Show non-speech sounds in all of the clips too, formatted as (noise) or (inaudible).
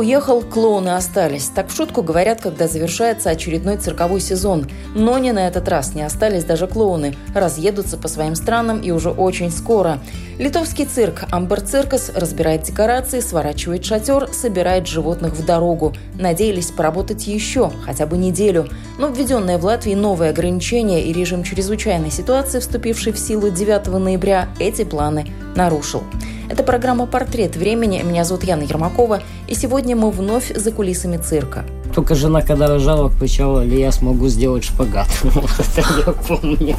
Уехал, клоуны остались. Так в шутку говорят, когда завершается очередной цирковой сезон. Но не на этот раз не остались даже клоуны. Разъедутся по своим странам и уже очень скоро. Литовский цирк Амбер Циркас разбирает декорации, сворачивает шатер, собирает животных в дорогу. Надеялись поработать еще, хотя бы неделю. Но введенные в Латвии новые ограничения и режим чрезвычайной ситуации, вступивший в силу 9 ноября, эти планы нарушил. Это программа «Портрет времени». Меня зовут Яна Ермакова. И сегодня мы вновь за кулисами цирка. Только жена, когда рожала, кричала, ли я смогу сделать шпагат. (laughs) я помню.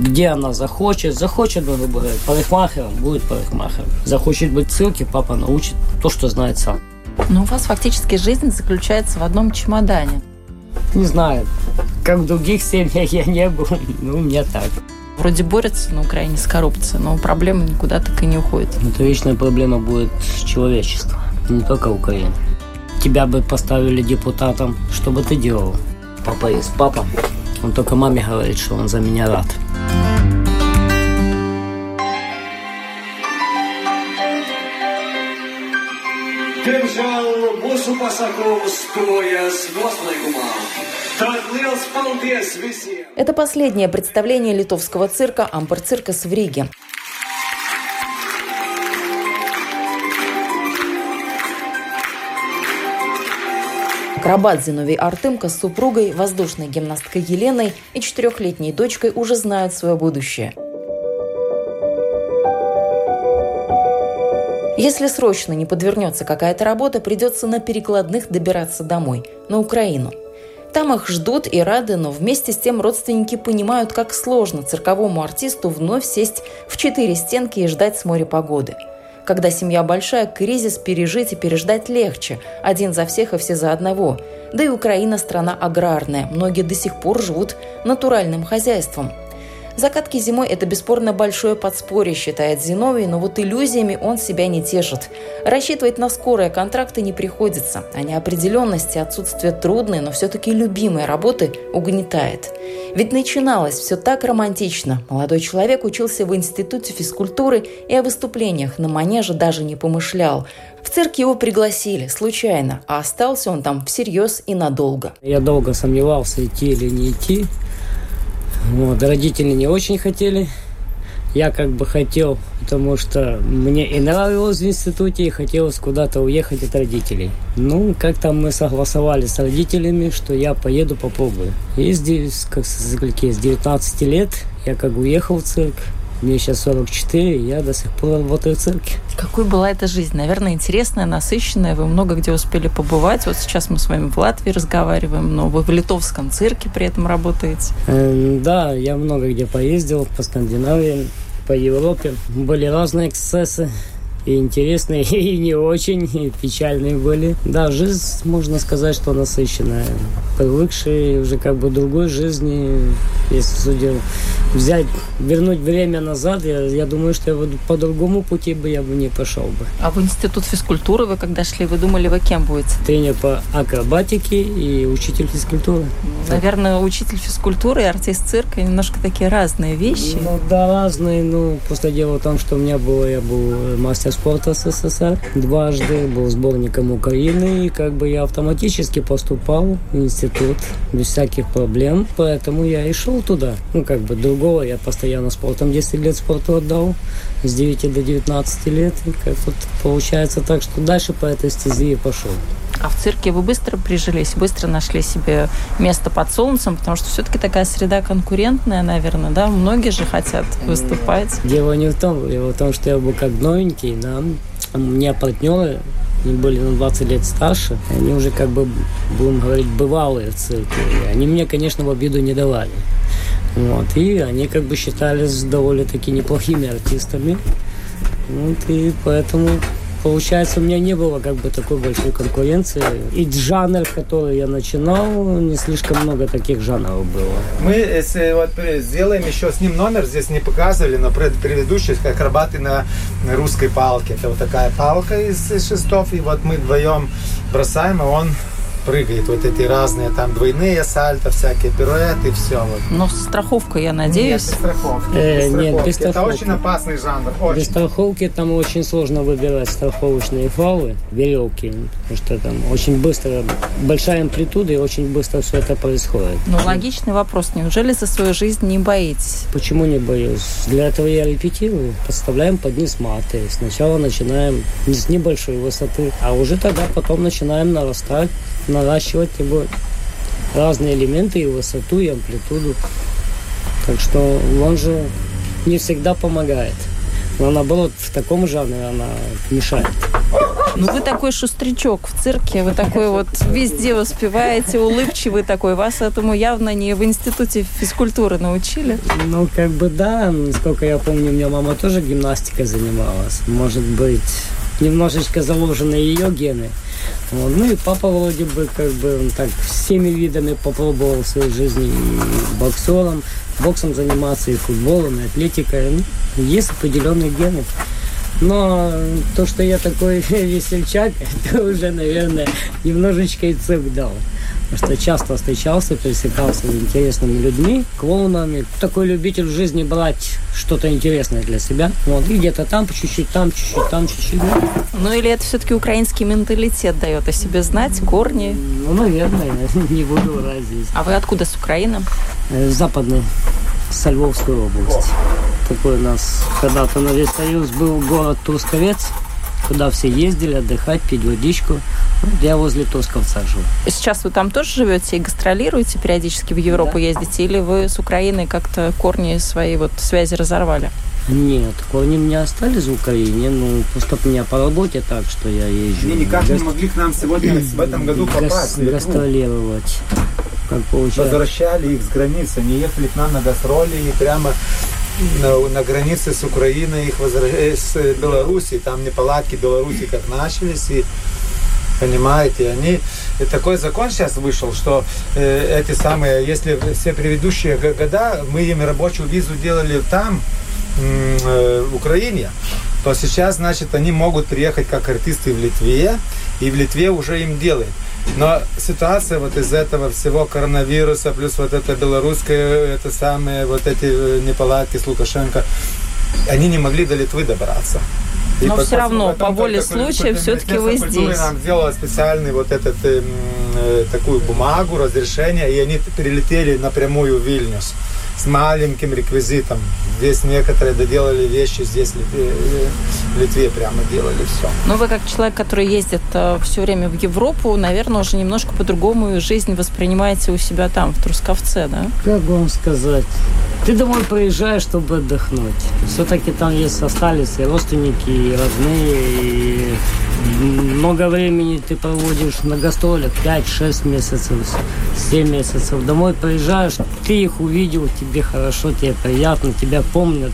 Где она захочет, захочет быть парикмахером, будет парикмахером. Захочет быть в цирке, папа научит то, что знает сам. Но у вас фактически жизнь заключается в одном чемодане. Не знаю, как в других семьях я не был, ну, у меня так. Вроде борется на Украине с коррупцией, но проблема никуда так и не уходит. Это вечная проблема будет человечества, не только Украины. Тебя бы поставили депутатом, что бы ты делал? Папа есть папа. Он только маме говорит, что он за меня рад. Diemžēl mūsu pasākumu stojas noslēgumā. Это последнее представление литовского цирка «Ампер Циркас» в Риге. Акробат Зиновий Артымко с супругой, воздушной гимнасткой Еленой и четырехлетней дочкой уже знают свое будущее. Если срочно не подвернется какая-то работа, придется на перекладных добираться домой, на Украину – там их ждут и рады, но вместе с тем родственники понимают, как сложно цирковому артисту вновь сесть в четыре стенки и ждать с моря погоды. Когда семья большая, кризис пережить и переждать легче. Один за всех и все за одного. Да и Украина страна аграрная. Многие до сих пор живут натуральным хозяйством – Закатки зимой – это бесспорно большое подспорье, считает Зиновий, но вот иллюзиями он себя не тешит. Рассчитывать на скорые контракты не приходится, а неопределенность и отсутствие трудной, но все-таки любимой работы угнетает. Ведь начиналось все так романтично. Молодой человек учился в Институте физкультуры и о выступлениях на манеже даже не помышлял. В цирк его пригласили, случайно, а остался он там всерьез и надолго. Я долго сомневался, идти или не идти. Вот, родители не очень хотели. Я как бы хотел, потому что мне и нравилось в институте, и хотелось куда-то уехать от родителей. Ну, как-то мы согласовали с родителями, что я поеду попробую. И с, как, с 19 лет я как уехал в цирк, мне сейчас 44, и я до сих пор работаю в цирке. Какой была эта жизнь? Наверное, интересная, насыщенная. Вы много где успели побывать. Вот сейчас мы с вами в Латвии разговариваем, но вы в литовском цирке при этом работаете. Э, да, я много где поездил, по Скандинавии, по Европе. Были разные эксцессы и интересные, (laughs) и не очень, и печальные были. Да, жизнь, можно сказать, что насыщенная. Привыкшие уже как бы другой жизни, если судя взять, вернуть время назад, я, я думаю, что я по другому пути бы я бы не пошел бы. А в институт физкультуры вы когда шли, вы думали, вы кем будете? Тренер по акробатике и учитель физкультуры. Наверное, учитель физкультуры и артист цирка немножко такие разные вещи. Ну да, разные, ну просто дело в том, что у меня было, я был мастер спорта СССР дважды, был сборником Украины, и как бы я автоматически поступал в институт без всяких проблем, поэтому я и шел туда. Ну как бы другого. Я постоянно спортом 10 лет спорту отдал, с 9 до 19 лет. И как вот получается так, что дальше по этой стези и пошел. А в цирке вы быстро прижились, быстро нашли себе место под солнцем, потому что все-таки такая среда конкурентная, наверное, да? Многие же хотят выступать. Дело не в том, дело в том, что я был как новенький, да. У меня партнеры они были на 20 лет старше, они уже как бы, будем говорить, бывалые в цирке. И они мне, конечно, в обиду не давали. Вот, и они как бы считались довольно-таки неплохими артистами. Вот, и поэтому получается, у меня не было как бы такой большой конкуренции. И жанр, который я начинал, не слишком много таких жанров было. Мы если вот сделаем еще с ним номер, здесь не показывали, но предыдущий, как акробаты на, на русской палке. Это вот такая палка из шестов, и вот мы вдвоем бросаем, и он прыгает. Вот эти разные там двойные сальто, всякие пируэты, все. Вот. Но с страховкой, я надеюсь. Нет, без страховки. Э, без нет, страховки. без Это страховки. очень опасный жанр. Очень. Без страховки там очень сложно выбирать страховочные фалы, веревки, потому что там очень быстро, большая амплитуда и очень быстро все это происходит. Ну, логичный вопрос. Неужели за свою жизнь не боитесь? Почему не боюсь? Для этого я репетирую. Подставляем под низ маты. Сначала начинаем с небольшой высоты, а уже тогда потом начинаем нарастать, наращивать его разные элементы и высоту, и амплитуду. Так что он же не всегда помогает. Но наоборот, в таком жанре она мешает. Ну, вы такой шустрячок в цирке, вы такой вот везде успеваете, улыбчивый такой. Вас этому явно не в институте физкультуры научили. Ну, как бы да, насколько я помню, у меня мама тоже гимнастикой занималась. Может быть, немножечко заложены ее гены. Вот. Ну и папа вроде бы как бы так всеми видами попробовал в своей жизни и боксером, боксом заниматься, и футболом, и атлетикой. Ну, есть определенные гены. Но то, что я такой (laughs) весельчак, (laughs) это уже, наверное, немножечко и цирк дал. Потому что часто встречался, пересекался с интересными людьми, клоунами. Такой любитель в жизни брать что-то интересное для себя. Вот, и где-то там чуть-чуть, там чуть-чуть, там чуть-чуть. Ну, или это все-таки украинский менталитет дает о себе знать, корни. Ну, наверное, (laughs) не буду врать здесь. А вы откуда с Украины? Э, Западный, со Львовской области. Такой у нас когда-то на весь Союз был город Трусковец, куда все ездили отдыхать, пить водичку. Я возле Трусковца живу. Сейчас вы там тоже живете и гастролируете, периодически в Европу ездите? Или вы с Украиной как-то корни свои вот связи разорвали? Нет, корни у меня остались в Украине, ну, просто у меня по работе так, что я езжу. Они никак не гас- могли к нам сегодня, в этом году попасть. гастролировать. Как получается. Возвращали их с границы. Они ехали к нам на гастроли и прямо на, на границе с Украиной, их возра- э, с Белоруссией, там неполадки Беларуси как начались, и понимаете, они и такой закон сейчас вышел, что э, эти самые, если все предыдущие года мы им рабочую визу делали там, э, в Украине, то сейчас, значит, они могут приехать как артисты в Литве, и в Литве уже им делают. Но ситуация вот из этого всего коронавируса, плюс вот это белорусское, это самые вот эти э, неполадки с Лукашенко, они не могли до Литвы добраться. И Но всё равно, по воле случая, всё-таки вы здесь. нам сделало специальный вот этот эм, э, такую бумагу, разрешение, и они прилетели напрямую в Вильнюс с маленьким реквизитом. Здесь некоторые доделали вещи, здесь в Литве, э, в Литве прямо делали все. Ну, вы как человек, который ездит все время в Европу, наверное, уже немножко по-другому жизнь воспринимаете у себя там, в Трусковце, да? Как вам сказать? Ты домой приезжаешь, чтобы отдохнуть. Все-таки там есть остались и родственники, и родные, и много времени ты проводишь на гастролях, 5-6 месяцев, 7 месяцев. Домой приезжаешь, ты их увидел, тебе хорошо, тебе приятно, тебя помнят.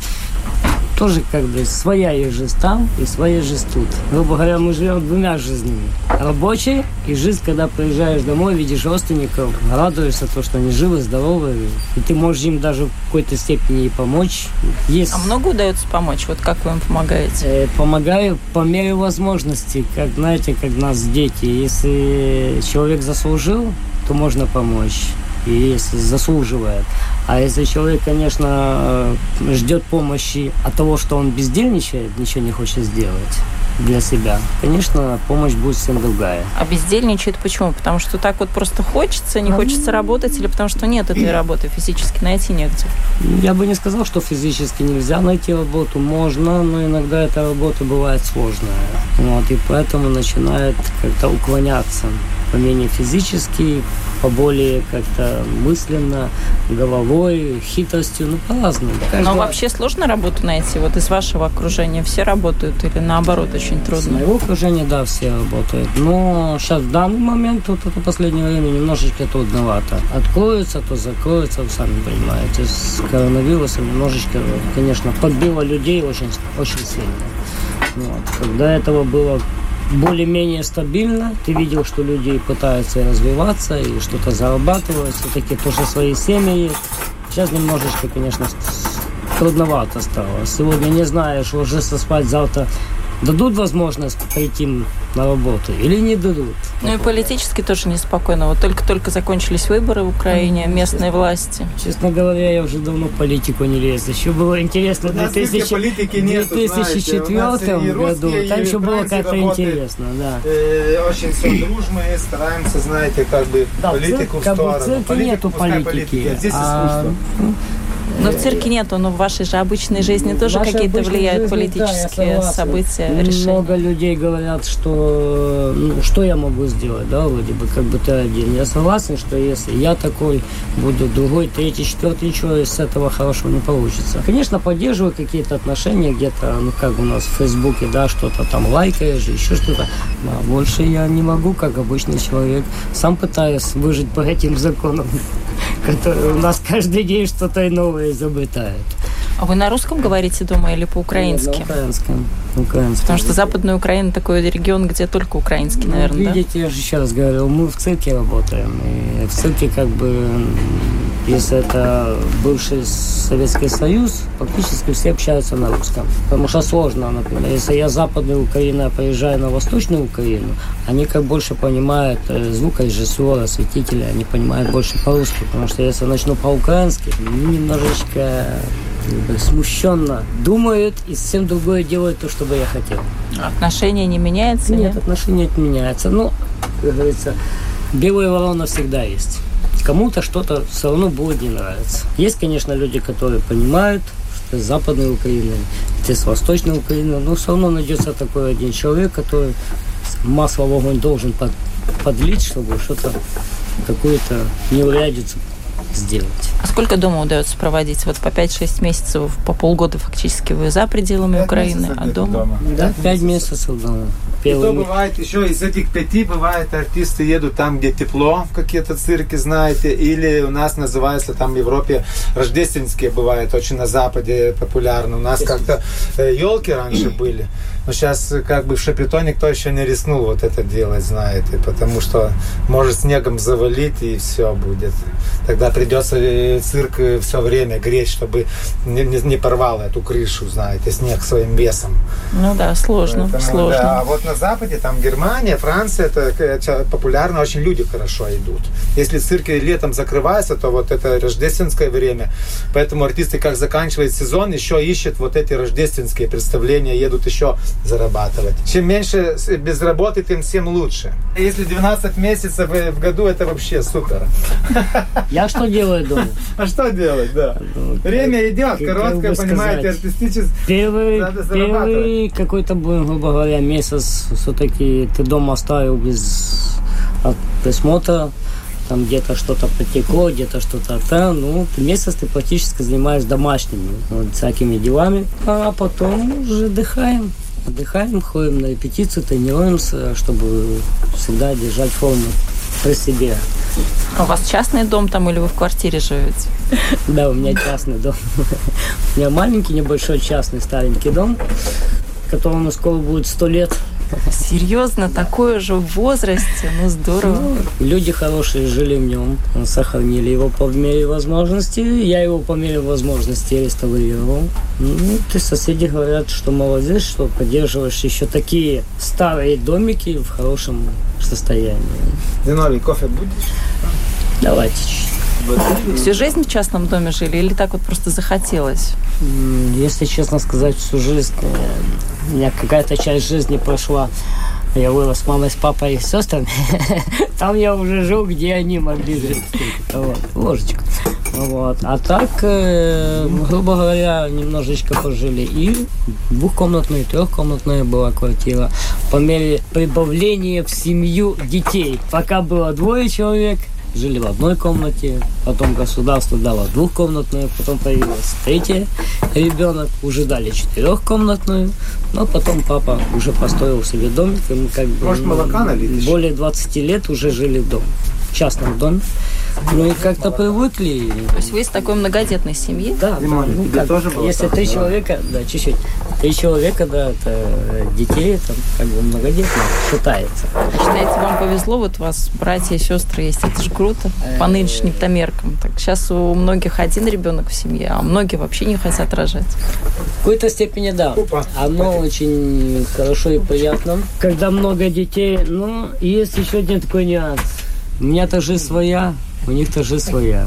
Тоже как бы своя жизнь там и своя жизнь тут. Грубо говоря, мы живем двумя жизнями. Рабочей и жизнь, когда приезжаешь домой, видишь родственников, радуешься то, что они живы, здоровы, и ты можешь им даже в какой-то степени и помочь. Есть А много удается помочь? Вот как вы им помогаете? Э, Помогаю по мере возможности, как знаете, как нас дети. Если человек заслужил, то можно помочь. И если заслуживает. А если человек, конечно, э, ждет помощи от того, что он бездельничает, ничего не хочет сделать для себя, конечно, помощь будет всем другая. А бездельничает почему? Потому что так вот просто хочется, не хочется работать, или потому что нет этой работы, физически найти негде? Я бы не сказал, что физически нельзя найти работу. Можно, но иногда эта работа бывает сложная. Вот, и поэтому начинает как-то уклоняться. Поменее физически, поболее как-то мысленно, головой, хитростью, ну, по-разному. Но Каждый- вообще сложно работу найти? Вот из вашего окружения все работают или наоборот очень С трудно? моего окружения, да, все работают. Но сейчас в данный момент, вот это последнее время, немножечко трудновато. Откроются, то закроются, вы сами понимаете. С коронавирусом немножечко, конечно, подбило людей очень, очень сильно. Вот. Когда этого было более-менее стабильно. Ты видел, что люди пытаются развиваться и что-то зарабатывают. Все-таки тоже свои семьи есть. Сейчас немножечко, конечно, трудновато стало. Сегодня не знаешь, ложишься спать, завтра дадут возможность пойти на работу или не дадут. Ну и политически тоже неспокойно. Вот только-только закончились выборы в Украине, местные власти. Честно говоря, я уже давно в политику не лез. Еще было интересно в 2004 году. Там еще было как-то интересно, да. Э, очень все дружно, стараемся, знаете, как бы политику в сторону. В церкви нету политики. Здесь искусство. Но в цирке нету, но в вашей же обычной жизни тоже какие-то влияют жизни, политические да, события, решения. Много людей говорят, что ну, что я могу сделать, да, вроде бы, как бы ты один. Я согласен, что если я такой буду, другой, третий, четвертый, ничего из этого хорошего не получится. Конечно, поддерживаю какие-то отношения где-то, ну, как у нас в Фейсбуке, да, что-то там лайкаешь, еще что-то. А больше я не могу, как обычный человек. Сам пытаюсь выжить по этим законам, (laughs) которые у нас каждый день что-то новое изобретают. А вы на русском говорите дома или по-украински? Нет, на украинском. украинском. Потому что Западная Украина такой регион, где только украинский, ну, наверное, Видите, да? я же еще раз говорил, мы в цирке работаем. И в цирке как бы, если это бывший Советский Союз, фактически все общаются на русском. Потому что сложно, например, если я Западная Украина поезжаю на Восточную Украину, они как больше понимают э, звукорежиссера, осветителя, они понимают больше по-русски. Потому что если начну по-украински, немножечко смущенно думают и совсем другое делают то, что бы я хотел. Отношения не меняются? Нет, нет? отношения не меняются. Ну, как говорится, белая ворона всегда есть. Кому-то что-то все равно будет не нравиться. Есть, конечно, люди, которые понимают, что с Западной Украины, ты с Восточной Украины, но все равно найдется такой один человек, который масло в огонь должен под, подлить, чтобы что-то, какую-то неурядицу сделать. А сколько дома удается проводить? Вот по 5-6 месяцев, по полгода фактически вы за пределами Украины, а дома? дома? Да, 5 месяцев дома. Первый... И то бывает еще из этих пяти бывает артисты едут там, где тепло, в какие-то цирки, знаете, или у нас называется там в Европе рождественские бывают, очень на Западе популярны. У нас как-то елки раньше (coughs) были. Но сейчас как бы в Шапито никто еще не рискнул вот это делать, знаете, потому что может снегом завалить и все будет. Тогда придется э, цирк э, все время греть, чтобы не, не, не порвал эту крышу, знаете, снег своим весом. Ну да, сложно, Поэтому, сложно. Да, а вот на Западе, там Германия, Франция, это, это популярно, очень люди хорошо идут. Если цирки летом закрываются, то вот это рождественское время. Поэтому артисты, как заканчивают сезон, еще ищут вот эти рождественские представления, едут еще зарабатывать. Чем меньше без работы, тем всем лучше. Если 12 месяцев в году, это вообще супер. Я что делаю дома? А что делать, да? Ну, Время идет, короткое, понимаете, артистически. Первый, первый какой-то, грубо говоря, месяц все-таки ты дома оставил без присмотра, там где-то что-то потекло, где-то что-то там, ну, месяц ты практически занимаешься домашними вот, всякими делами, а потом уже отдыхаем. Отдыхаем, ходим на репетицию, тренируемся, чтобы всегда держать форму при себе. А у вас частный дом там или вы в квартире живете? (laughs) Да, у меня частный дом. У меня маленький, небольшой частный старенький дом, которому скоро будет сто лет. Серьезно, такое же в возрасте, ну здорово. Ну, люди хорошие жили в нем, сохранили его по мере возможности. Я его по мере возможности реставрировал. Ну, ты соседи говорят, что молодец, что поддерживаешь еще такие старые домики в хорошем состоянии. Зиновий, кофе будешь? Давайте чуть Всю жизнь в частном доме жили или так вот просто захотелось? Если честно сказать, всю жизнь у меня какая-то часть жизни прошла. Я вырос с мамой, с папой и с сестрами. (laughs) Там я уже жил, где они могли жить. Вот, ложечка. Вот. А так, э, грубо говоря, немножечко пожили. И двухкомнатная, трехкомнатная была квартира. По мере прибавления в семью детей. Пока было двое человек, жили в одной комнате, потом государство дало двухкомнатную, потом появилась третья ребенок, уже дали четырехкомнатную, но потом папа уже построил себе домик, и мы как бы Может, молока налить более 20 лет уже жили в доме. В частном доме. Ну и как-то привыкли. То есть вы из такой многодетной семьи? Да, Димон, ну, как, тоже было если так, три да? человека, да, чуть-чуть. Три человека, да, это детей, там, как бы многодетно считается. Считаете, вам повезло, вот у вас братья и сестры есть, это же круто, по нынешним-то меркам. Так сейчас у многих один ребенок в семье, а многие вообще не хотят рожать. В какой-то степени да. Опа. Оно очень хорошо и приятно. Когда много детей, ну, есть еще один такой нюанс. У меня-то жизнь своя, у них-то жизнь своя.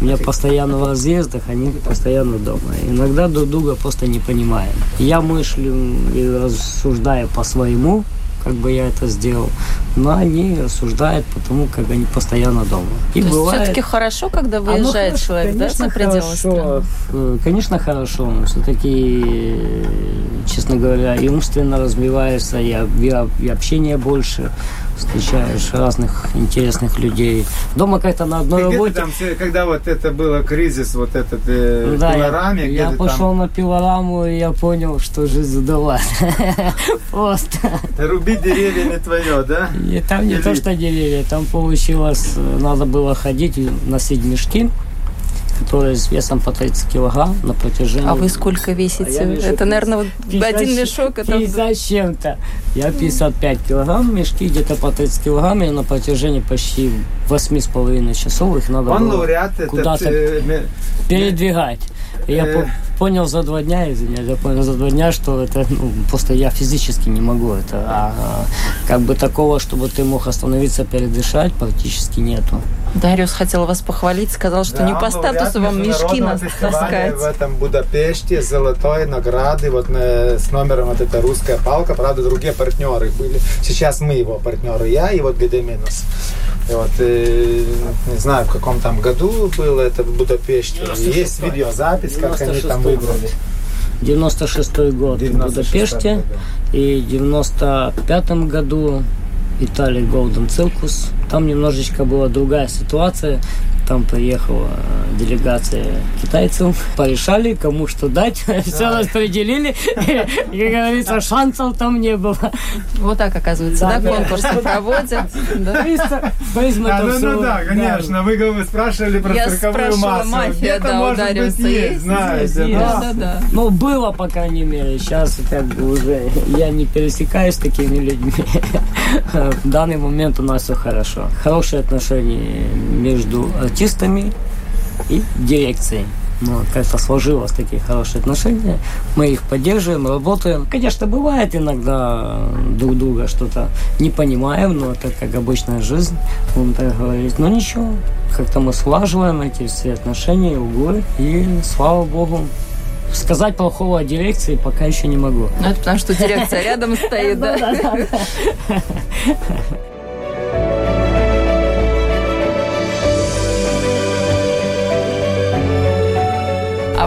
У меня постоянно в разъездах, они постоянно дома. Иногда друг друга просто не понимаем. Я мыслю и рассуждаю по-своему, как бы я это сделал, но они рассуждают потому, как они постоянно дома. И То бывает- все-таки хорошо, когда оно выезжает хорошо, человек, да, конечно, за пределы хорошо. страны? Э, Конечно, хорошо. Все-таки, честно говоря, и умственно развиваешься, и, об- и и общение больше, встречаешь разных интересных людей. Дома как-то на одной Ты работе. там, когда вот это было кризис, вот этот э, Ну да, я, пилораме, я ты пошел там на пилораму, и я понял, что жизнь задала. (laughs) Просто. рубить деревья не твое, да? И там не то, что деревья, там получилось, э, надо было ходить и носить мешки, которые с весом по 30 килограмм на протяжении... А вы сколько весите? А вешу это, наверное, вот 50 один мешок, это... 50 с чем-то. Я 55 килограмм, мешки где-то по 30 килограмм, и на протяжении почти 8,5 часов их надо Он было лауреат куда-то э, ме- передвигать. Я Э. по- понял за два дня, извиняюсь, я понял за два дня, что это ну, просто я физически не могу это. А, а, как бы такого, чтобы ты мог остановиться, передышать, практически нету. Дариус хотел вас похвалить, сказал, что Да, не по он лауреат статусу вам мешки нас таскать. в этом Будапеште золотой награды вот на- с номером вот эта русская палка. Правда, другие партнеры были. Сейчас мы его партнеры, я и вот Гедеминус. И вот, э, не знаю, в каком там году было это в Будапеште. 96-й. Есть видеозапись, как они 96-й там выбрали. 96 год в 96-й Будапеште. год. И в 95 году Италия Golden Circus. Там немножечко была другая ситуация. Там приехала э, делегация китайцев. Порешали, кому что дать. (laughs) Все распределили. И, (laughs) как говорится, шансов там не было. Вот так, оказывается, да, конкурсы проводят. призм А, ну, ну да, конечно. Вы, спрашивали про цирковую массу. мафия, да, у может Дариуса быть, есть, есть? знаете. Есть, да. Да, да, да. Ну, было, по крайней мере. Сейчас как бы уже я не пересекаюсь с такими людьми. (laughs) В данный момент у нас все хорошо. Хорошие отношения между артистами и дирекцией. Ну, как-то сложилось такие хорошие отношения. Мы их поддерживаем, работаем. Конечно, бывает иногда друг друга что-то не понимаем, но это как обычная жизнь, будем так говорить. Но ничего, как-то мы слаживаем эти все отношения, углы, и слава богу, сказать плохого о дирекции пока еще не могу. Ну, это потому что дирекция рядом стоит, (laughs) да? (laughs)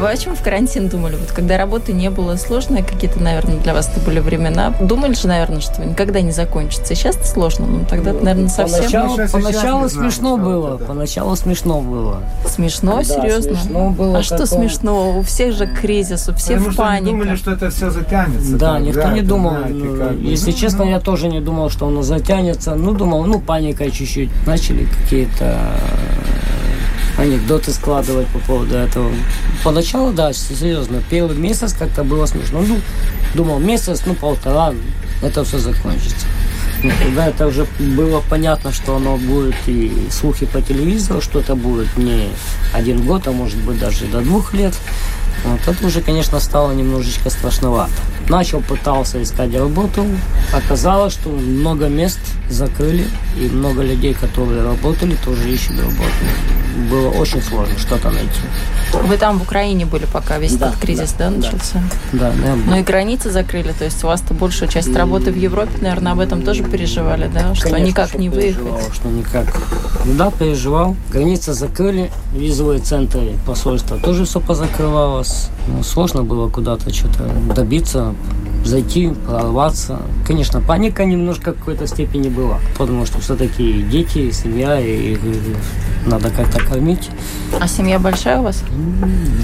вы о чем в карантин думали? Вот когда работы не было, сложные какие-то, наверное, для вас это были времена. Думали же, наверное, что никогда не закончится. Сейчас сейчас сложно, но тогда, наверное, совсем Поначалу, Ну, сейчас поначалу не знаю, смешно было, это. поначалу смешно было. смешно, Да, серьезно. смешно было а что такое. смешно? У всех же кризис, у всех Потому что они думали, паника. что это все затянется. Да, там, никто не это, думал. знаете, ну, как. Если Ну, честно, ну, я тоже не думал, что оно затянется. Ну, думал, ну, паника чуть-чуть. Начали какие-то анекдоты складывать по поводу этого. Поначалу, да, серьезно, первый месяц как-то было смешно. Ну, думал, месяц, ну, полтора, это все закончится. Но когда это уже было понятно, что оно будет и слухи по телевизору, что это будет не один год, а может быть даже до двух лет, вот это уже, конечно, стало немножечко страшновато. Начал, пытался искать работу. Оказалось, что много мест закрыли, и много людей, которые работали, тоже ищут работу. Было очень сложно что-то найти. Вы там в Украине были, пока весь Да, этот кризис, да, да, начался? Да, да, Ну и границы закрыли, то есть у вас-то большую часть работы в Европе, наверное, об этом тоже переживали, да? Что Конечно, никак что не выехать. Что никак. Да, переживал. Границы закрыли, визовые центры посольства тоже все позакрывалось. Ну, сложно было куда-то что-то добиться, зайти, прорваться. Конечно, паника немножко в какой-то степени была, потому что все-таки дети, семья, и, надо как-то кормить. А семья большая у вас?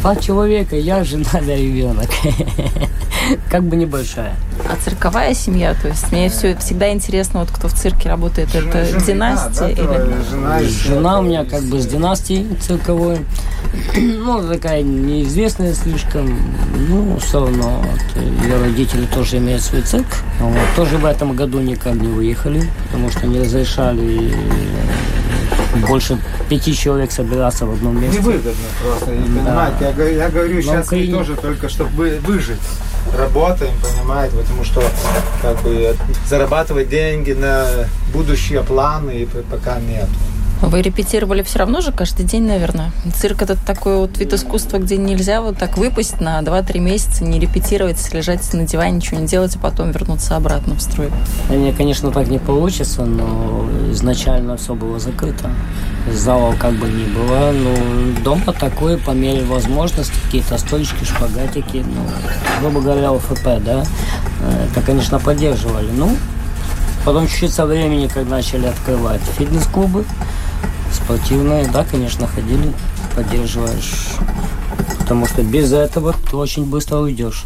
Два человека, я, жена да ребенок. (laughs) как бы небольшая. А цирковая семья, то есть мне все всегда интересно, вот кто в цирке работает, это Жена- династия да, или... жена, у меня как бы с династией цирковой. (clears throat) Ну, такая неизвестная слишком. Ну, все равно вот, ее родители тоже имеют свой цирк. Вот. Тоже в этом году никак не выехали, потому что не разрешали больше пяти человек собираться в одном месте. Невыгодно просто, не понимаете. Я, я говорю сейчас мы Украине- тоже только, чтобы выжить. Работаем, понимаете, потому что как бы зарабатывать деньги на будущие планы пока нет. Вы репетировали все равно же каждый день, наверное. Цирк это такой вот вид искусства, где нельзя вот так выпасть на 2-3 месяца, не репетировать, лежать на диване, ничего не делать, а потом вернуться обратно в строй. Мне, конечно, так не получится, но изначально все было закрыто. Залов как бы не было. Ну, дома такое, по мере возможности, какие-то столички, шпагатики, ну, грубо говоря, ОФП, да, это, конечно, поддерживали. Ну, потом чуть-чуть со времени, когда начали открывать фитнес-клубы, спортивные, да, конечно, ходили, поддерживаешь. Потому что без этого ты очень быстро уйдешь.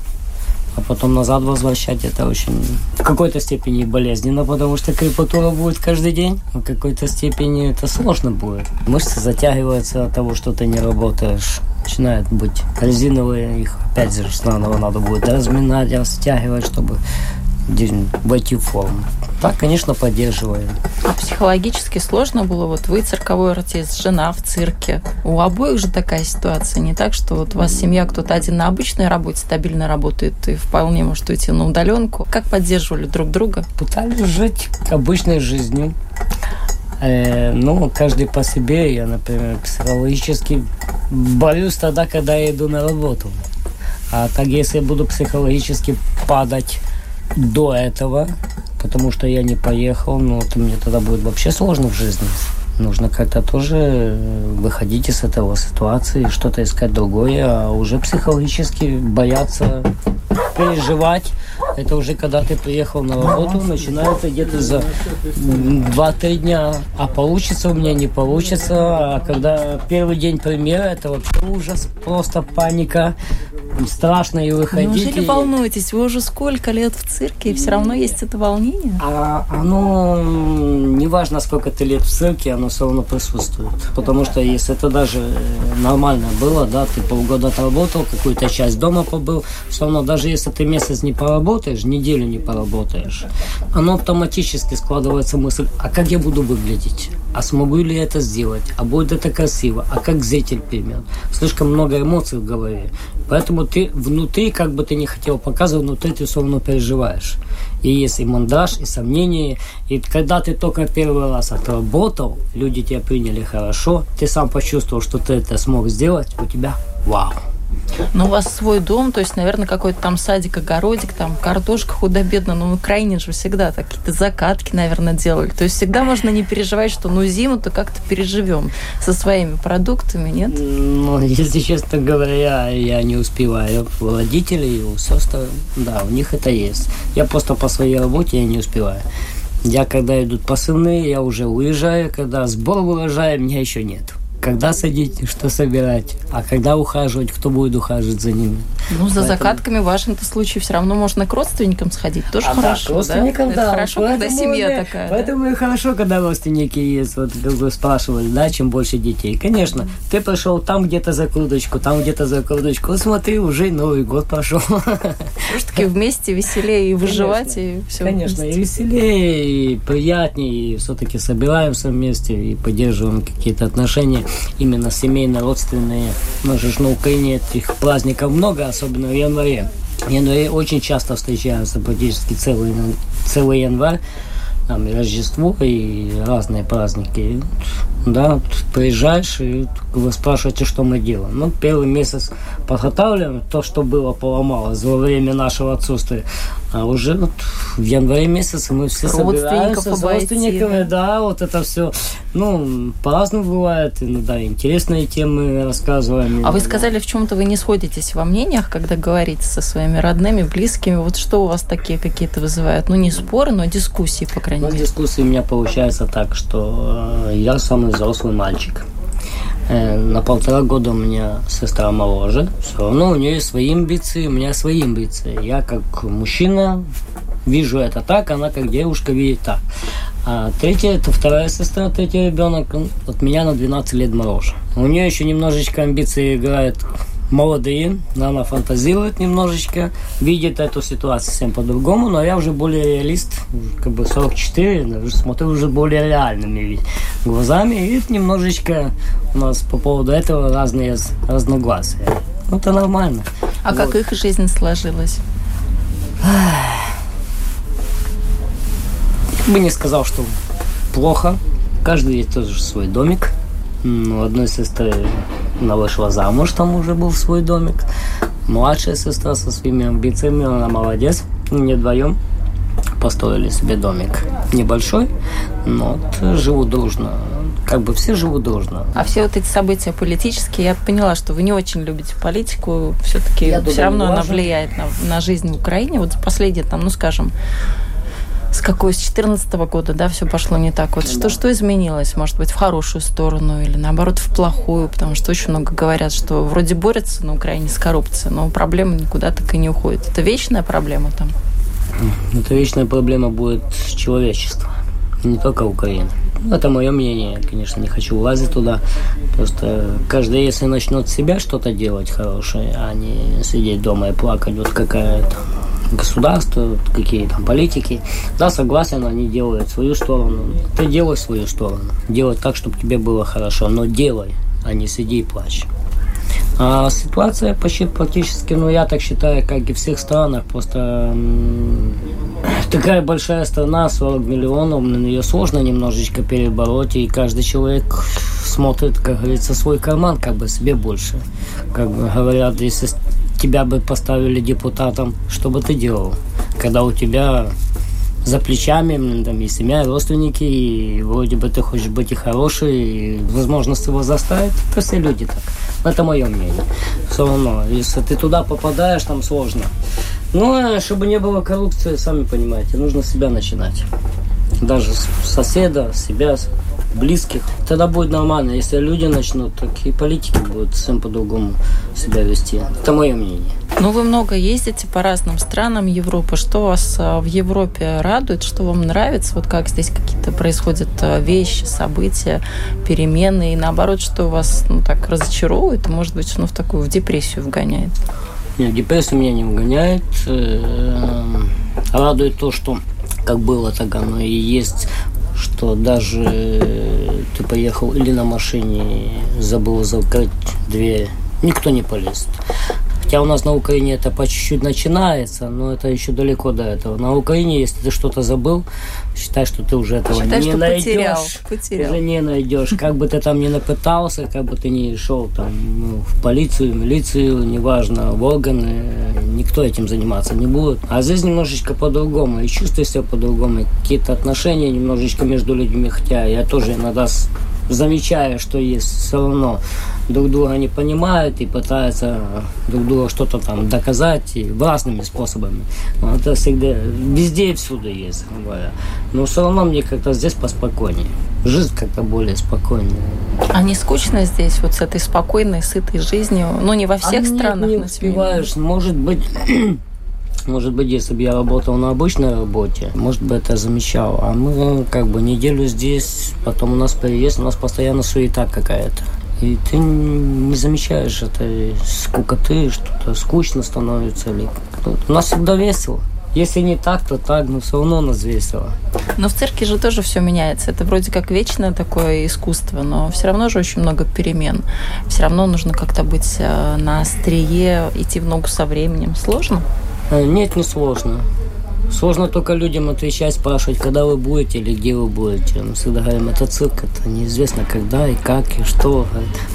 А потом назад возвращать это очень в какой-то степени болезненно, потому что крепатура будет каждый день. В какой-то степени это сложно будет. Мышцы затягиваются от того, что ты не работаешь. Начинают быть резиновые, их опять же снова надо будет разминать, растягивать, чтобы войти в форму. Так, конечно, поддерживаем. А психологически сложно было? Вот вы цирковой артист, жена в цирке. У обоих же такая ситуация. Не так, что вот у вас семья, кто-то один на обычной работе стабильно работает и вполне может уйти на удаленку. Как поддерживали друг друга? Пытались жить обычной жизнью. Э, ну, каждый по себе. Я, например, психологически борюсь тогда, когда я иду на работу. А так, если я буду психологически падать до этого, потому что я не поехал, ну, то мне тогда будет вообще сложно в жизни. Нужно как-то тоже э, выходить из этого ситуации, что-то искать другое, а уже психологически бояться переживать. Это уже когда ты приехал на работу, начинается где-то за м, 2-3 дня. А получится у меня, не получится. А когда первый день премьеры, это вообще ужас, просто паника. Страшно и выходить. Неужели и- волнуетесь? Вы уже сколько лет в цирке, и все равно есть это волнение? А оно, неважно, сколько ты лет в цирке, оно все равно присутствует. Потому что если это даже э, нормально было, да, ты полгода отработал, какую-то часть дома побыл, все равно даже если ты месяц не поработаешь, неделю не поработаешь, оно автоматически складывается мысль, а как я буду выглядеть? А смогу ли я это сделать? А будет это красиво? А как зритель поймет? Слишком много эмоций в голове. Поэтому ты внутри, как бы ты не хотел показывать, внутри ты все равно переживаешь. И есть и мандаж, и сомнения. И когда ты только первый раз отработал, люди тебя приняли хорошо, ты сам почувствовал, что ты это смог сделать, у тебя вау. Ну, у вас свой дом, то есть, наверное, какой-то там садик, огородик, там картошка худо-бедно. Но на Украине же всегда какие-то закатки, наверное, делали. То есть всегда можно не переживать, что ну зиму-то как-то переживем со своими продуктами, нет? Ну, если честно говоря, я не успеваю. У родителей, у да, у них это есть. Я просто по своей работе я не успеваю. Я, когда идут посылные, я уже уезжаю. Когда сбор урожая, меня еще нет. Когда садить, что собирать, а когда ухаживать, кто будет ухаживать за ними. Ну, за Поэтому- закатками в вашем-то случае все равно можно к родственникам сходить. Тоже А, да, хорошо, родственникам, да? да. Это хорошо, когда Поэтому семья мне- такая. да? Поэтому и хорошо, когда родственники есть. Вот как вы спрашивали, да, чем больше детей. Конечно, ты пришел там где-то закруточку, там где-то закруточку. Вот смотри, уже Новый год пошел. Все-таки вместе веселее и выживать, и все Конечно, и веселее, и приятнее, и все-таки собираемся вместе и поддерживаем какие-то отношения именно семейно-родственные. У нас же на Украине этих праздников много, особенно в январе. В январе очень часто встречаемся практически целый, целый январь. Там и Рождество, и разные праздники. Да, приезжаешь и вы спрашиваете, что мы делаем. Ну, первый месяц подготавливаем то, что было поломалось во время нашего отсутствия. А уже вот в январе месяце мы все собираемся с родственниками, да, вот это все. Ну, по-разному бывает, иногда интересные темы рассказываем. А вы сказали, в чем-то вы не сходитесь во мнениях, когда говорите со своими родными, близкими. Вот что у вас такие какие-то вызывают? Ну, не споры, но дискуссии, по крайней Ну, в дискуссии у меня получается так, что э, я самый взрослый мальчик. Э, на полтора года у меня сестра моложе. Все равно у нее свои амбиции, у меня свои амбиции. Я как мужчина вижу это так, она как девушка видит так. А третья, это вторая сестра, третий ребенок, от меня на 12 лет моложе. У нее еще немножечко амбиции играет молодые, она фантазирует немножечко, видит эту ситуацию совсем по-другому, но я уже более реалист, как бы 44, смотрю уже более реальными глазами, и немножечко у нас по поводу этого разные разногласия. Ну, это нормально. А вот. как их жизнь сложилась? бы не сказал, что плохо. Каждый есть тоже свой домик. У одной сестры она вышла замуж, там уже был свой домик. Младшая сестра со своими амбициями, она молодец. Не вдвоем построили себе домик. Небольшой, но вот живут дружно. Как бы все живут дружно. А все вот эти события политические, я поняла, что вы не очень любите политику. Все-таки все равно она влияет на, на жизнь в Украине. Вот последние, там, ну скажем, с какой, с 14 года, да, все пошло не так. Вот да. что, что изменилось, может быть, в хорошую сторону или наоборот в плохую, потому что очень много говорят, что вроде борются на Украине с коррупцией, но проблема никуда так и не уходит. Это вечная проблема там? Это вечная проблема будет человечества, не только Украина. Ну, это мое мнение, конечно, не хочу влазить туда. Просто каждый, если начнет себя что-то делать хорошее, а не сидеть дома и плакать, вот какая-то государства, какие там политики. Да, согласен, они делают свою сторону. Ты делай свою сторону. Делай так, чтобы тебе было хорошо. Но делай, а не сиди и плачь. А ситуация почти практически, ну я так считаю, как и в всех странах, просто такая большая страна, 40 миллионов, на нее сложно немножечко перебороть, и каждый человек смотрит, как говорится, свой карман, как бы себе больше. Как бы говорят, если тебя бы поставили депутатом, что бы ты делал? Когда у тебя за плечами там и семья, и родственники, и вроде бы ты хочешь быть и хороший, и возможность его заставить. Все люди так. Это мое мнение. Все равно, если ты туда попадаешь, там сложно. Но чтобы не было коррупции, сами понимаете, нужно себя начинать. Даже соседа, себя, близких. Тогда будет нормально. Если люди начнут, так и политики будут совсем по-другому себя вести. Это мое мнение. Ну, вы много ездите по разным странам Европы. Что вас а, в Европе радует? Что вам нравится? Вот как здесь какие-то происходят а, вещи, события, перемены? И наоборот, что вас ну, так разочаровывает? Может быть, ну, в такую в депрессию вгоняет? Нет, депрессию меня не вгоняет. Э, радует то, что как было, так оно и есть что даже ты поехал или на машине, забыл закрыть дверь, никто не полез. Хотя у нас на Украине это по чуть-чуть начинается, но это еще далеко до этого. На Украине, если ты что-то забыл, считай, что ты уже этого считай, не найдешь. Потерял, потерял. Уже не найдешь. Как бы ты там ни напытался, как бы ты ни шел там ну, в полицию, милицию, неважно, в органы, никто этим заниматься не будет. А здесь немножечко по-другому, и чувствуешь себя по-другому, какие-то отношения немножечко между людьми, хотя я тоже иногда замечая, что есть все равно друг друга не понимают и пытаются друг другу что-то там доказать и разными способами. Но это всегда везде и всюду есть, говоря. Но все равно мне как-то здесь поспокойнее. Жизнь как-то более спокойнее. А не скучно здесь, вот с этой спокойной, сытой жизнью? Ну, не во всех а странах. Нет, не успеваешь. Может быть, (clears throat) может быть, если бы я работал на обычной работе, может быть, это замечал. А мы как бы неделю здесь, потом у нас переезд, у нас постоянно суета какая-то. И ты не замечаешь это скукоты, что-то скучно становится. Или... У нас всегда весело. Если не так, то так, но все равно у нас весело. Но в церкви же тоже все меняется. Это вроде как вечное такое искусство, но все равно же очень много перемен. Все равно нужно как-то быть э, на острие, идти в ногу со временем. Сложно? Э, нет, не сложно. Сложно только людям отвечать, спрашивать, когда вы будете или где вы будете. Мы всегда говорим, это цирк, это неизвестно когда и как и что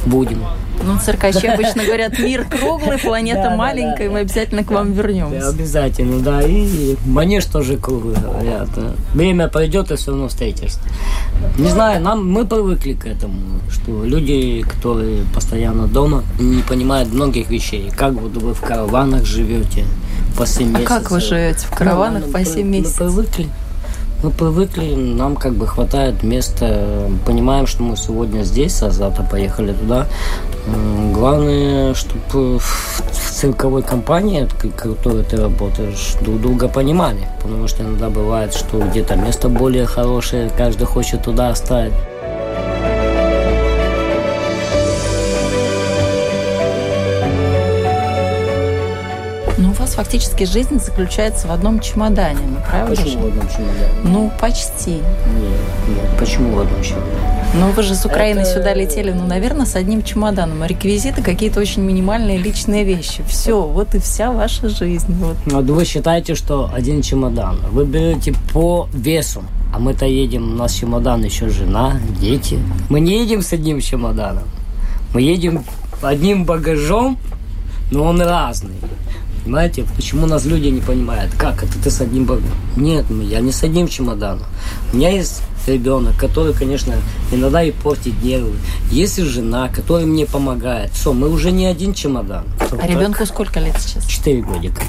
будем. Ну, циркачи обычно (laughs) говорят, мир круглый, планета маленькая, мы обязательно к вам вернемся. Обязательно, да. И манеж тоже круглый, говорят. Время пойдет, и все равно встретишься. Не знаю, нам мы привыкли к этому, что люди, которые постоянно дома, не понимают многих вещей. Как вот вы в караванах живете, по 7 месяцев. А как вы живете в караванах ну, по 7 месяцев? Мы привыкли. Мы привыкли, нам как бы хватает места, понимаем, что мы сегодня здесь, а завтра поехали туда. Главное, чтобы в цирковой компании, которой ты работаешь, друг друга понимали. Потому что иногда бывает, что где-то место более хорошее, каждый хочет туда оставить. Вас фактически жизнь заключается в одном чемодане, ну правда Почему же? в одном чемодане? Ну, почти. Нет, нет, почему в одном чемодане? Ну, вы же с Украины Это- сюда летели, ну, наверное, с одним чемоданом. А реквизиты какие-то очень минимальные личные вещи. Все, вот и вся ваша жизнь. Вот. Вот вы считаете, что один чемодан. Вы берете по весу. А мы-то едем, у нас чемодан еще жена, дети. Мы не едем с одним чемоданом. Мы едем одним багажом, но он разный. Понимаете, почему нас люди не понимают? Как это ты с одним багажом? Нет, ну, я не с одним чемоданом. У меня есть ребенок, который, конечно, иногда и портит нервы. Есть и жена, которая мне помогает. Все, мы уже не один чемодан. А ребенку сколько лет сейчас? Четыре годика.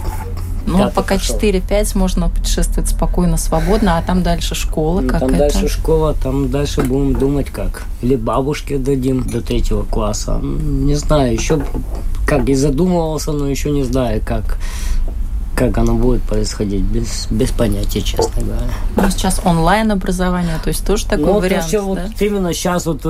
Ну, Пятый пока пошел. 4-5 можно путешествовать спокойно, свободно, а там дальше школа Ну, какая-то. Там дальше школа, там дальше будем думать как. Или бабушке дадим до третьего класса. Не знаю, еще как и задумывался, но еще не знаю, как, как оно будет происходить. Без, без понятия, честно говоря. Ну, сейчас онлайн-образование, то есть тоже такой Ну, вариант, еще да? вот именно сейчас вот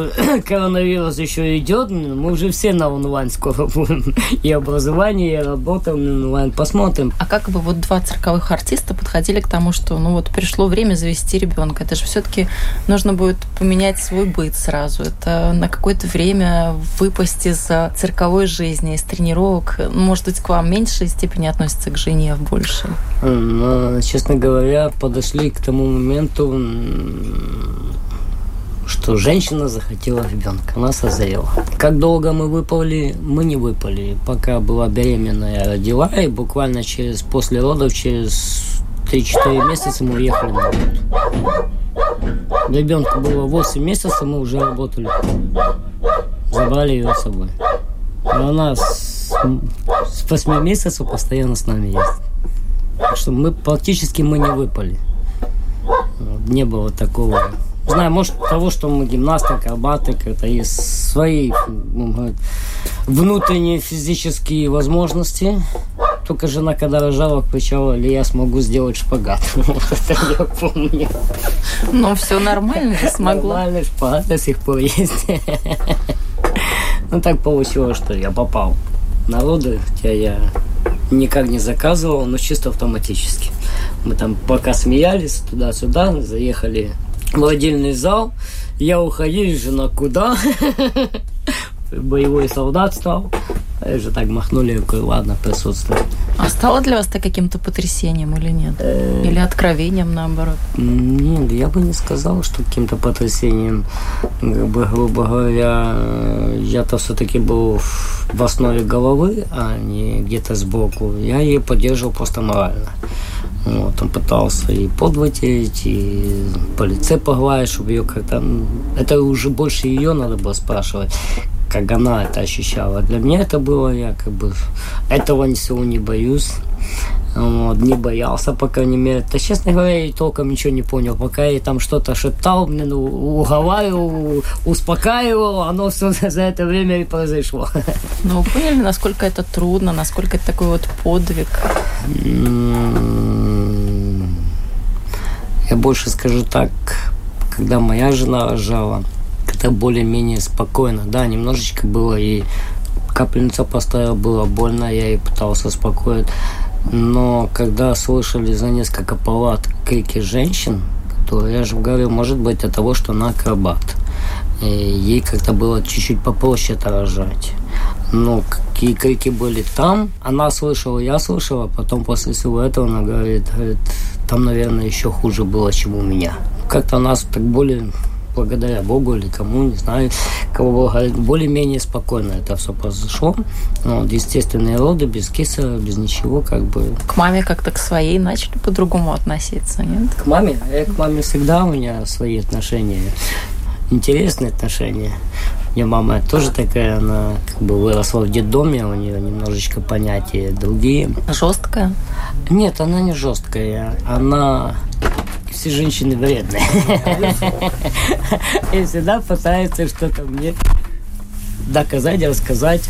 коронавирус еще идет, мы уже все на онлайн скоро (laughs) будем. И образование, и работа онлайн. Посмотрим. А как бы вот два цирковых артиста подходили к тому, что ну вот пришло время завести ребенка? Это же все-таки нужно будет поменять свой быт сразу. Это на какое-то время выпасть из э, цирковой жизни, из тренировок. Может быть, к вам в меньшей степени относится к жене, в большей. Но, честно говоря, подошли к тому моменту, что женщина захотела ребенка, она созрела. Как долго мы выпали, мы не выпали. Пока была беременная, родила, и буквально через после родов, через 3-4 месяца мы уехали на работу. Ребенку было 8 месяцев, мы уже работали. Забрали ее с собой. И она с, с 8 месяцев постоянно с нами есть. Что мы практически мы не выпали. Не было такого. Знаю, может того, что мы гимнасты, акробаты, как-то есть свои ну, внутренние физические возможности. Только жена, когда рожала, кричала, ли я смогу сделать шпагат. (laughs) Вот это я помню. Но все нормально, смогла. Нормальный шпагат до сих пор есть. (laughs) Ну так получилось, что я попал на роды, хотя я никак не заказывал, но чисто автоматически. Мы там пока смеялись туда-сюда, заехали в отдельный зал. Я уходил, жена куда? (laughs) Боевой солдат стал. А я же так махнули, говорю, ладно, присутствую. А стало для вас это каким-то потрясением или нет? Или откровением, наоборот? Нет, я бы не сказал, что каким-то потрясением. Как бы, грубо говоря, э, я-то все-таки был в основе головы, а не где-то сбоку. Я ее поддерживал просто морально. Вот, он пытался и под вытереть, и по лице погладить, чтобы ее как-то... Это уже больше ее надо было спрашивать, как она это ощущала. Для меня это было, я как бы этого всего не боюсь. Вот, не боялся, по крайней мере. Да, честно говоря, я и толком ничего не понял. Пока я ей там что-то шептал, мне ну, уговаривал, успокаивал, оно все (laughs) за это время и произошло. Но вы поняли, насколько это трудно, насколько это такой вот подвиг? Я больше скажу так, когда моя жена рожала, когда более-менее спокойно, да, немножечко было и капельницу поставил, было больно, я ей пытался успокоить. Но когда слышали за несколько палат крики женщин, то я же говорю, может быть, от того, что она акробат. И ей как-то было чуть-чуть попроще это рожать. Но какие крики были там, она слышала, я слышала, потом после всего этого она говорит, говорит, там, наверное, еще хуже было, чем у меня. Как-то нас так более благодаря Богу или кому, не знаю, кого более-менее спокойно это все произошло. Вот, естественные роды, без киса, без ничего, как бы. К маме как-то к своей начали по-другому относиться, нет? К маме? Я к маме всегда у меня свои отношения, интересные отношения. Меня мама тоже такая, она как бы выросла в детдоме, у нее немножечко понятия другие. Жесткая? Нет, она не жесткая. Она все женщины вредные. И всегда пытаются что-то мне доказать, рассказать,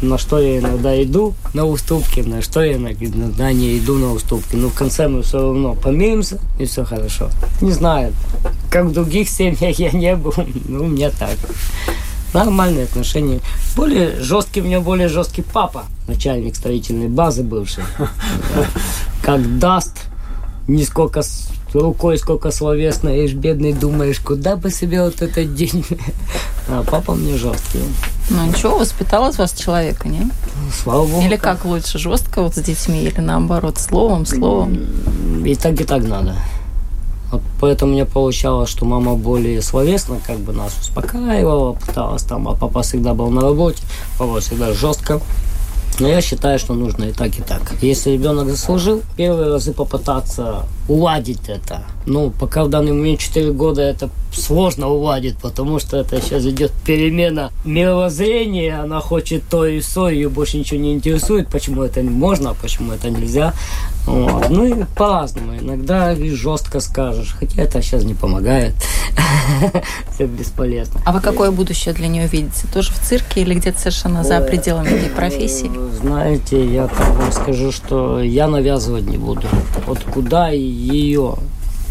на что я иногда иду на уступки, на что я иногда не иду на уступки. Но в конце мы все равно помиримся, и все хорошо. Не знаю, как в других семьях я не был, (laughs) но у меня так. Нормальные отношения. Более жесткий, у меня более жесткий папа, начальник строительной базы бывший. (laughs) Как даст, нисколько рукой сколько словесно, и бедный думаешь, куда бы себе вот этот день. (laughs) А папа мне жесткий. Ну ничего, воспитал из вас человека, не? Слава богу. Или как лучше, жестко вот с детьми, или наоборот, словом, словом? И так, и так надо. Вот поэтому мне получалось, что мама более словесно как бы нас успокаивала, пыталась там, а папа всегда был на работе, папа всегда жестко. Но я считаю, что нужно и так, и так. Если ребенок заслужил, первые разы попытаться уладить это. Ну, пока в данный момент 4 года это сложно уладить, потому что это сейчас идет перемена мировоззрения, она хочет то и все, ее больше ничего не интересует, почему это можно, а почему это нельзя. Вот. Ну и по-разному. Иногда и жестко скажешь, хотя это сейчас не помогает. (laughs) Все бесполезно. А вы какое будущее для нее видите? Тоже в цирке или где-то совершенно за пределами этой профессии? Знаете, я так вам скажу, что я навязывать не буду. Вот куда ее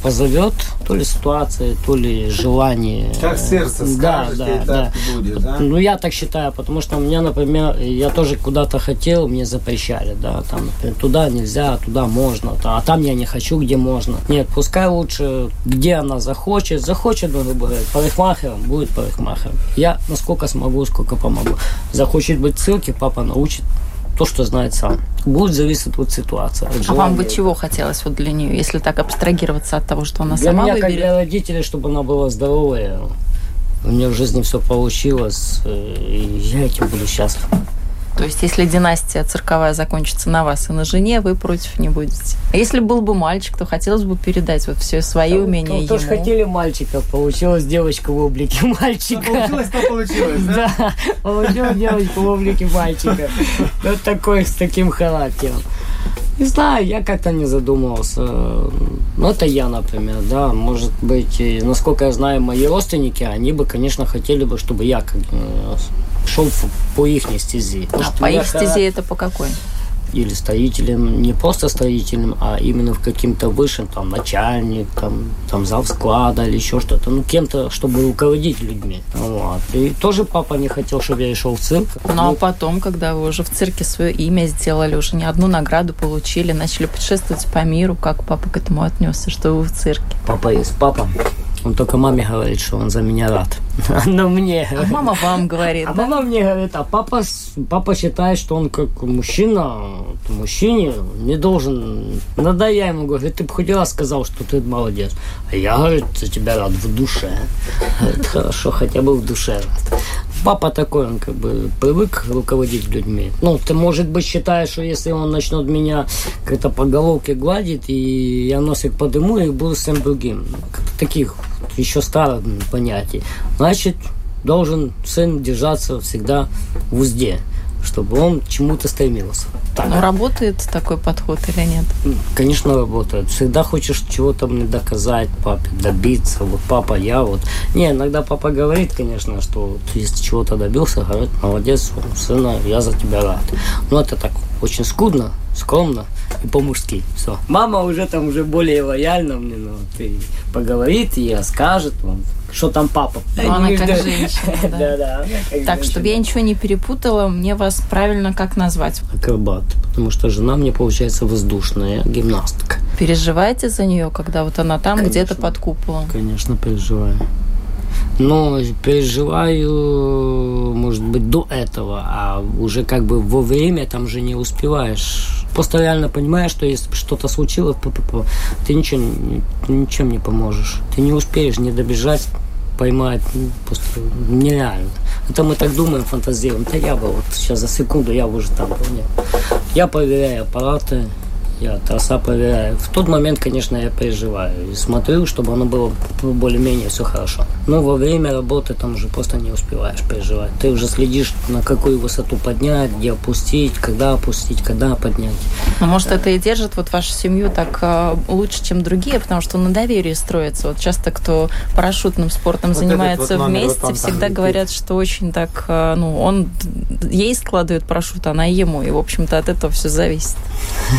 позовет, то ли ситуация, то ли желание. Как сердце да, скажет, да, и так да. будет, да? Ну, я так считаю, потому что у меня, например, я тоже куда-то хотел, мне запрещали, да, там, например, туда нельзя, туда можно, а там я не хочу, где можно. Нет, пускай лучше, где она захочет, захочет, ну, говоря, парикмахером, будет парикмахером. Я насколько смогу, сколько помогу. Захочет быть в папа научит то, что знает сам. Будет зависеть от ситуации. От а вам бы чего хотелось вот для нее, если так абстрагироваться от того, что она для сама меня, выберет? как для родителей, чтобы она была здоровая. У меня в жизни все получилось, э, и я этим буду счастлив. То есть, если династия цирковая закончится на вас и на жене, вы против не будете. А если был бы мальчик, то хотелось бы передать вот все свои да, умения ну, ему. тоже хотели мальчика, получилась девочка в облике мальчика. Ну, получилось, то получилось, да? (laughs) Да, получилась девочка в облике мальчика. Вот такой, с таким характером. Не знаю, я как-то не задумывался. Ну, это я, например, да. Может быть, насколько я знаю, мои родственники, они бы, конечно, хотели бы, чтобы я как шел по их стези. А по их стезе это по какой? Или строителем, не просто строителем, а именно в каким-то высшим, там, начальник, там, там зав склада или еще что-то, ну, кем-то, чтобы руководить людьми. Вот. И тоже папа не хотел, чтобы я шел в цирк. Ну, а потом, когда вы уже в цирке свое имя сделали, уже не одну награду получили, начали путешествовать по миру, как папа к этому отнесся, что вы в цирке? Папа есть папа. Он только маме говорит, что он за меня рад. (laughs) Но мне... А мама вам говорит, А да? мама мне говорит, а папа, папа считает, что он как мужчина, мужчине не должен... Надо я ему говорю, ты бы хоть раз сказал, что ты молодец. А я, говорит, за тебя рад в душе. Говорит, хорошо, хотя бы в душе рад. Папа такой, он как бы привык руководить людьми. Ну, ты, может быть, считаешь, что если он начнет меня как-то по головке гладить, и я носик подыму, и буду всем другим. Таких еще старых понятий. Значит, должен сын держаться всегда в узде чтобы он чему-то стремился. Так. Работает такой подход или нет? Конечно, работает. Всегда хочешь чего-то мне доказать папе, добиться. Вот папа, я вот. Не, иногда папа говорит, конечно, что если чего-то добился, говорит, молодец, сына, я за тебя рад. Но это так очень скудно, скромно и по-мужски. Все. Мама уже там уже более лояльна мне, ну, ты поговорит и расскажет вам, что там папа. Ну, она как женщина, (laughs) да. Да, да. Так, чтобы я ничего не перепутала, мне вас правильно как назвать? Акробат, потому что жена мне получается воздушная гимнастка. Переживаете за нее, когда вот она там где-то под куполом? Конечно, переживаю. Но переживаю, может быть, до этого, а уже как бы во время там же не успеваешь. Просто реально понимаешь, что если что-то случилось, ты ничего, ничем не поможешь. Ты не успеешь не добежать, поймать, ну, просто нереально. Это мы так думаем, фантазируем. Да я бы вот сейчас за секунду, я бы уже там был. Нет. Я проверяю аппараты, я трасса проверяю. В тот момент, конечно, я переживаю и смотрю, чтобы оно было более-менее все хорошо. Но во время работы там уже просто не успеваешь переживать. Ты уже следишь, на какую высоту поднять, где опустить, когда опустить, когда поднять. Ну, может, это и держит вот вашу семью так э, лучше, чем другие, потому что на доверии строится. Вот часто, кто парашютным спортом Вот занимается вот номер, вместе, вот там всегда летит. говорят, что очень так, э, ну, он ей складывает парашют, она ему. И, в общем-то, от этого все зависит.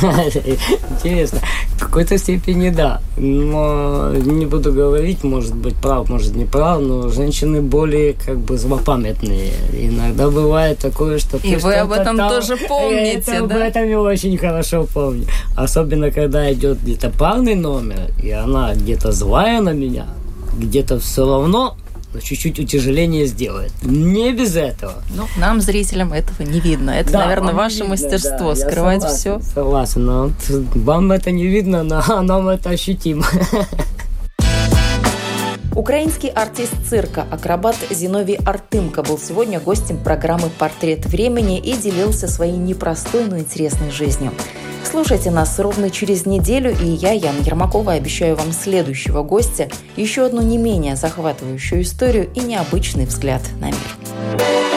(laughs) Интересно. В какой-то степени да. Но не буду говорить, может быть прав, может не прав, но женщины более как бы злопамятные. Иногда бывает такое, что И вы об этом там- тоже помните, это, да? Об этом я очень хорошо помню. Особенно, когда идет где-то парный номер, и она где-то злая на меня, где-то все равно но чуть-чуть утяжеление сделает. Не без этого. Ну, нам, зрителям, этого не видно. Это, Да, наверное, ваше видно, мастерство да, скрывать согласен, все. Согласен, но вам это не видно, но (laughs) нам это ощутимо. Украинский артист цирка, акробат Зиновий Артымко был сегодня гостем программы «Портрет времени» и делился своей непростой, но интересной жизнью. Слушайте нас ровно через неделю, и я, Яна Ермакова, обещаю вам следующего гостя, еще одну не менее захватывающую историю и необычный взгляд на мир.